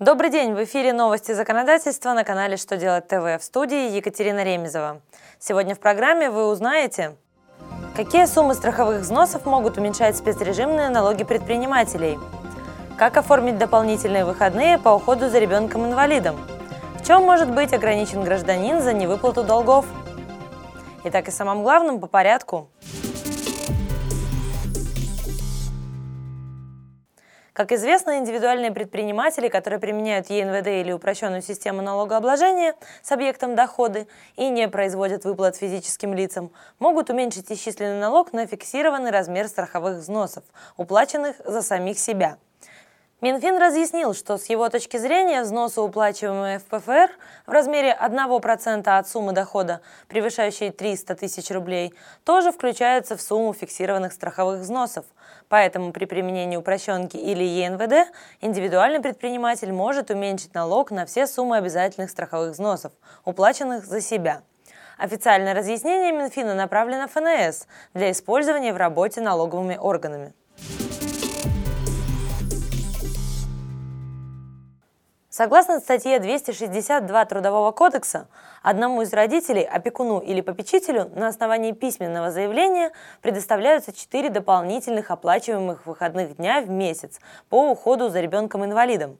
Добрый день! В эфире новости законодательства на канале «Что делать ТВ» в студии Екатерина Ремезова. Сегодня в программе вы узнаете, какие суммы страховых взносов могут уменьшать спецрежимные налоги предпринимателей, как оформить дополнительные выходные по уходу за ребенком-инвалидом, в чем может быть ограничен гражданин за невыплату долгов. Итак, и самым главным по порядку – Как известно, индивидуальные предприниматели, которые применяют ЕНВД или упрощенную систему налогообложения с объектом доходы и не производят выплат физическим лицам, могут уменьшить исчисленный налог на фиксированный размер страховых взносов, уплаченных за самих себя – Минфин разъяснил, что с его точки зрения взносы, уплачиваемые в ПФР в размере 1% от суммы дохода, превышающей 300 тысяч рублей, тоже включаются в сумму фиксированных страховых взносов. Поэтому при применении упрощенки или ЕНВД индивидуальный предприниматель может уменьшить налог на все суммы обязательных страховых взносов, уплаченных за себя. Официальное разъяснение Минфина направлено в ФНС для использования в работе налоговыми органами. Согласно статье 262 Трудового кодекса, одному из родителей, опекуну или попечителю на основании письменного заявления предоставляются 4 дополнительных оплачиваемых выходных дня в месяц по уходу за ребенком-инвалидом.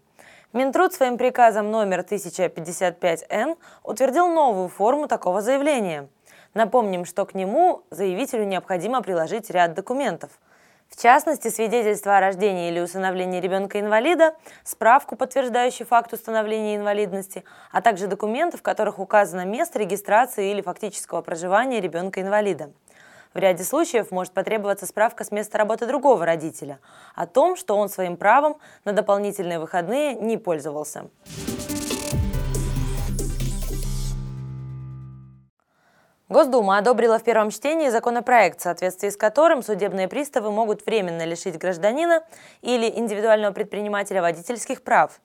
Минтруд своим приказом номер 1055-Н утвердил новую форму такого заявления. Напомним, что к нему заявителю необходимо приложить ряд документов – в частности, свидетельство о рождении или усыновлении ребенка-инвалида, справку, подтверждающую факт установления инвалидности, а также документы, в которых указано место регистрации или фактического проживания ребенка-инвалида. В ряде случаев может потребоваться справка с места работы другого родителя о том, что он своим правом на дополнительные выходные не пользовался. Госдума одобрила в первом чтении законопроект, в соответствии с которым судебные приставы могут временно лишить гражданина или индивидуального предпринимателя водительских прав.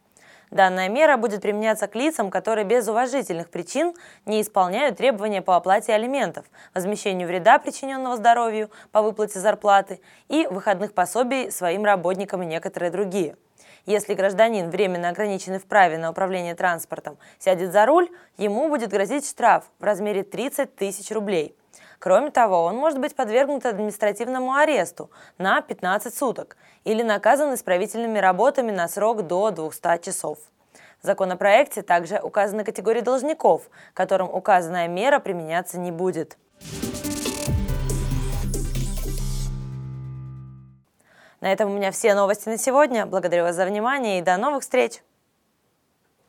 Данная мера будет применяться к лицам, которые без уважительных причин не исполняют требования по оплате алиментов, возмещению вреда, причиненного здоровью по выплате зарплаты и выходных пособий своим работникам и некоторые другие – если гражданин, временно ограниченный в праве на управление транспортом, сядет за руль, ему будет грозить штраф в размере 30 тысяч рублей. Кроме того, он может быть подвергнут административному аресту на 15 суток или наказан исправительными работами на срок до 200 часов. В законопроекте также указаны категории должников, которым указанная мера применяться не будет. На этом у меня все новости на сегодня. Благодарю вас за внимание и до новых встреч!